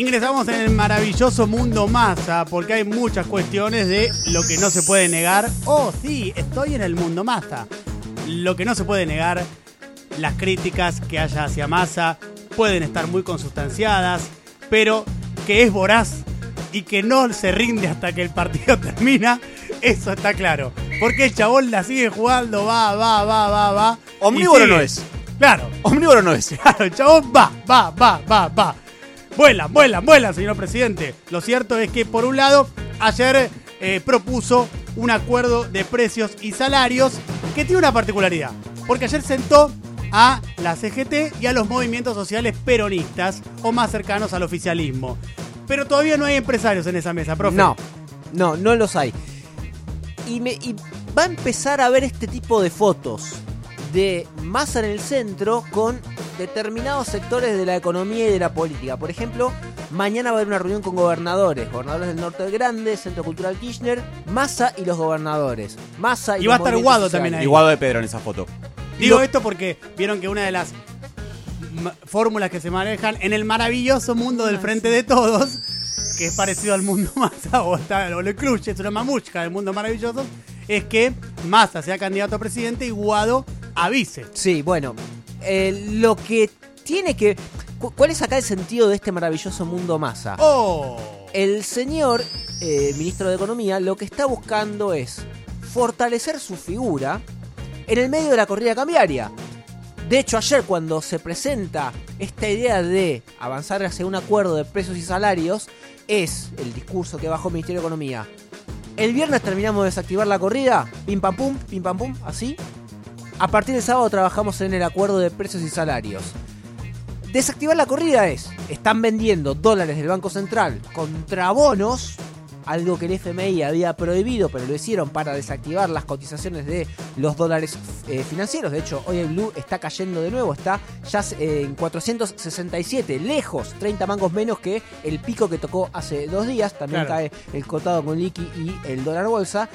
Ingresamos en el maravilloso mundo masa porque hay muchas cuestiones de lo que no se puede negar. Oh, sí, estoy en el mundo masa. Lo que no se puede negar, las críticas que haya hacia masa pueden estar muy consustanciadas, pero que es voraz y que no se rinde hasta que el partido termina, eso está claro. Porque el chabón la sigue jugando, va, va, va, va, va. Omnívoro no es. Claro, Omnívoro no es. Claro, el chabón va, va, va, va, va. Vuelan, vuelan, vuelan, señor presidente. Lo cierto es que, por un lado, ayer eh, propuso un acuerdo de precios y salarios que tiene una particularidad. Porque ayer sentó a la CGT y a los movimientos sociales peronistas o más cercanos al oficialismo. Pero todavía no hay empresarios en esa mesa, profe. No, no, no los hay. Y, me, y va a empezar a ver este tipo de fotos de masa en el centro con determinados sectores de la economía y de la política. Por ejemplo, mañana va a haber una reunión con gobernadores, gobernadores del norte del Grande, Centro Cultural Kirchner, Massa y los gobernadores. Massa y, Y va a estar Guado sociales. también ahí. Y Guado de Pedro en esa foto. Digo Lo- esto porque vieron que una de las fórmulas que se manejan en el maravilloso mundo del frente de todos, que es parecido al mundo Massa, o, está, o lo incluye, es una mamushka del mundo maravilloso, es que Massa sea candidato a presidente y Guado a vice. Sí, bueno, eh, lo que tiene que... cu- ¿Cuál es acá el sentido de este maravilloso mundo Massa? ¡Oh! El señor eh, ministro de Economía lo que está buscando es fortalecer su figura en el medio de la corrida cambiaria. De hecho, ayer cuando se presenta esta idea de avanzar hacia un acuerdo de precios y salarios, es el discurso que bajó el Ministerio de Economía. El viernes terminamos de desactivar la corrida, pim pam pum, pim pam pum, así. A partir del sábado trabajamos en el acuerdo de precios y salarios. Desactivar la corrida es, están vendiendo dólares del Banco Central contra bonos, algo que el FMI había prohibido, pero lo hicieron para desactivar las cotizaciones de los dólares eh, financieros. De hecho, hoy el Blue está cayendo de nuevo, está ya eh, en 467, lejos, 30 mangos menos que el pico que tocó hace dos días. También Claro. cae el cotado con liqui y el dólar bolsa.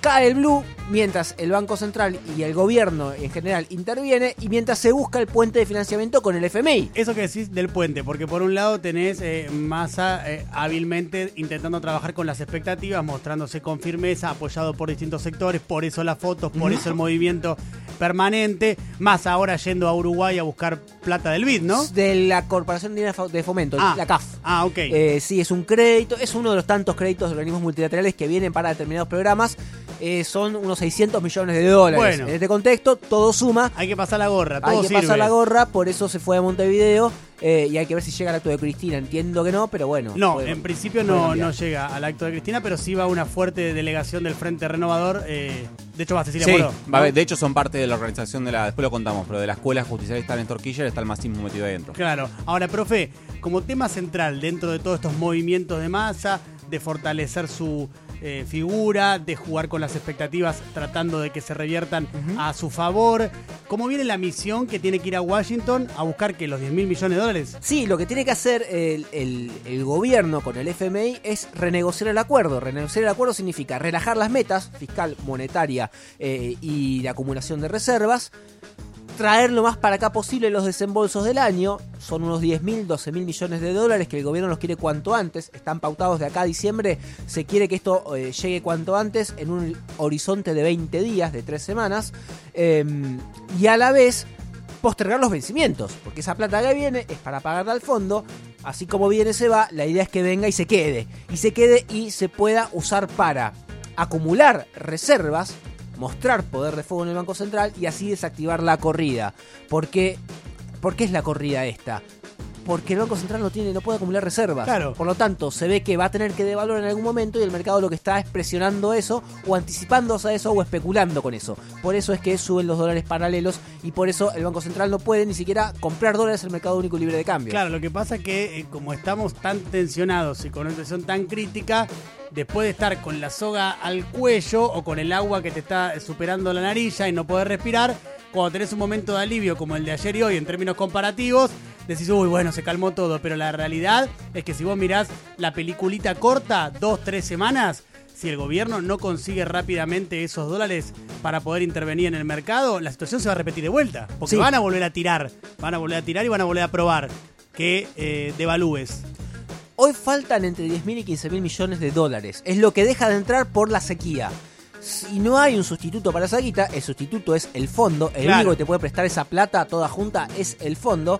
Cae el blue mientras el Banco Central y el gobierno en general interviene y mientras se busca el puente de financiamiento con el FMI. Eso que decís del puente, porque por un lado tenés eh, Massa eh, hábilmente intentando trabajar con las expectativas, mostrándose con firmeza, apoyado por distintos sectores, por eso las fotos, por eso el movimiento permanente, más ahora yendo a Uruguay a buscar plata del BID, ¿no? De la Corporación de Fo- de Fomento, Ah. la CAF. Ah, ok. Eh, sí, es un crédito, es uno de los tantos créditos de organismos multilaterales que vienen para determinados programas. Eh, son unos 600 millones de dólares. Bueno. En este contexto, todo suma. Hay que pasar la gorra, todo Hay que sirve. pasar la gorra, por eso se fue a Montevideo. eh, y hay que ver si llega el acto de Cristina. Entiendo que no, pero bueno. No, puede- en principio no, no llega al acto de Cristina, pero sí va una fuerte delegación del Frente Renovador. eh, de hecho, va Cecilia Sí, Moró, va a ¿no? haber- de hecho son parte de la organización de la, después lo contamos, pero de la escuela justicialista Néstor Kirchner está el masismo metido ahí dentro. Claro. Ahora, profe, como tema central dentro de todos estos movimientos de masa, de fortalecer su eh, figura, de jugar con las expectativas tratando de que se reviertan a su favor, ¿cómo viene la misión que tiene que ir a Washington a buscar que los 10 mil millones de dólares? Sí, lo que tiene que hacer el, el- el gobierno con el FMI es renegociar el acuerdo. Renegociar el acuerdo significa relajar las metas fiscal, monetaria eh, y de acumulación de reservas, traer lo más para acá posible los desembolsos del año. Son unos 10 mil, 12 mil millones de dólares que el gobierno los quiere cuanto antes. Están pautados de acá a diciembre. Se quiere que esto eh, llegue cuanto antes en un horizonte de 20 días, de 3 semanas. Eh, y a la vez postergar los vencimientos, porque esa plata que viene es para pagarla al fondo, así como viene se va, la idea es que venga y se quede, y se quede y se pueda usar para acumular reservas, mostrar poder de fuego en el Banco Central y así desactivar la corrida. Porque, ¿Por qué es la corrida esta? Porque el Banco Central no tiene, no puede acumular reservas. Claro. Por lo tanto, se ve que va a tener que devaluar en algún momento y el mercado lo que está es presionando eso, o anticipándose a eso, o especulando con eso. Por eso es que suben los dólares paralelos y por eso el Banco Central no puede ni siquiera comprar dólares en el mercado único y libre de cambio. Claro, lo que pasa es que eh, como estamos tan tensionados y con una situación tan crítica, después de estar con la soga al cuello o con el agua que te está superando la narilla y no poder respirar, cuando tenés un momento de alivio como el de ayer y hoy en términos comparativos, decís, uy, bueno, se calmó todo, pero la realidad es que si vos mirás la peliculita corta, dos, tres semanas, si el gobierno no consigue rápidamente esos dólares para poder intervenir en el mercado, la situación se va a repetir de vuelta. Porque Sí. van a volver a tirar, van a volver a tirar y van a volver a probar que eh, devalúes. Hoy faltan entre 10.000 y 15.000 millones de dólares. Es lo que deja de entrar por la sequía. Si no hay un sustituto para esa guita, el sustituto es el fondo. El Claro. único que te puede prestar esa plata toda junta es el fondo.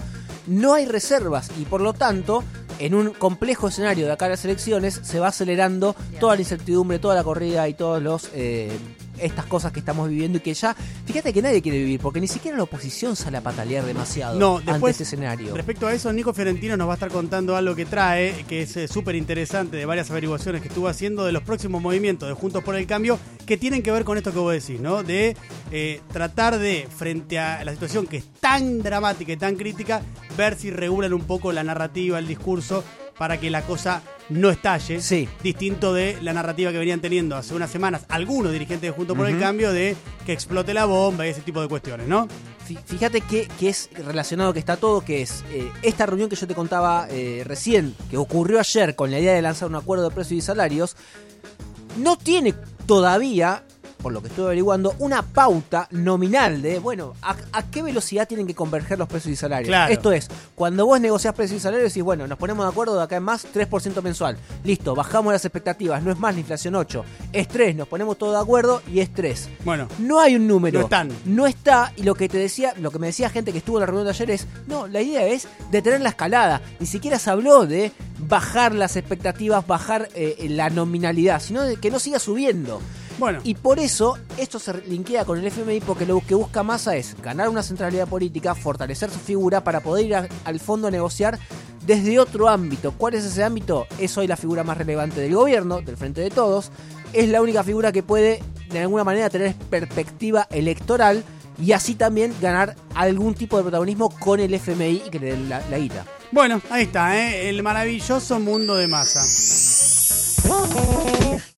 No hay reservas y por lo tanto, en un complejo escenario de acá a las elecciones, se va acelerando toda la incertidumbre, toda la corrida y todos los eh, estas cosas que estamos viviendo y que ya, fíjate que nadie quiere vivir, porque ni siquiera la oposición sale a patalear demasiado No, ante después, este escenario. Respecto a eso, Nico Fiorentino nos va a estar contando algo que trae, que es eh, súper interesante de varias averiguaciones que estuvo haciendo de los próximos movimientos de Juntos por el Cambio, que tienen que ver con esto que vos decís, ¿no? De eh, tratar de, frente a la situación que es tan dramática y tan crítica, ver si regulan un poco la narrativa, el discurso, para que la cosa no estalle. Sí. Distinto de la narrativa que venían teniendo hace unas semanas algunos dirigentes de Juntos por el Cambio de que explote la bomba y ese tipo de cuestiones, ¿no? Fí- Fíjate que, que es relacionado que está todo, que es eh, esta reunión que yo te contaba eh, recién, que ocurrió ayer con la idea de lanzar un acuerdo de precios y salarios, no tiene todavía, por lo que estoy averiguando, una pauta nominal de, bueno, a, a qué velocidad tienen que converger los precios y salarios. Claro. Esto es, cuando vos negociás precios y salarios decís, bueno, nos ponemos de acuerdo de acá en más 3% mensual. Listo, bajamos las expectativas, no es más la inflación 8, es 3, nos ponemos todo de acuerdo y es 3. Bueno, No hay un número. No están. No está. Y lo que te decía, lo que me decía gente que estuvo en la reunión de ayer es, no, la idea es detener la escalada. Ni siquiera se habló de bajar las expectativas, bajar eh, la nominalidad, sino de que no siga subiendo. Bueno. Y por eso esto se linkea con el FMI porque lo que busca Massa es ganar una centralidad política, fortalecer su figura para poder ir a- al fondo a negociar desde otro ámbito. ¿Cuál es ese ámbito? Es hoy la figura más relevante del gobierno, del Frente de Todos. Es la única figura que puede de alguna manera tener perspectiva electoral y así también ganar algún tipo de protagonismo con el FMI y que le den la, la guita. Bueno, ahí está, ¿eh? el maravilloso mundo de masa.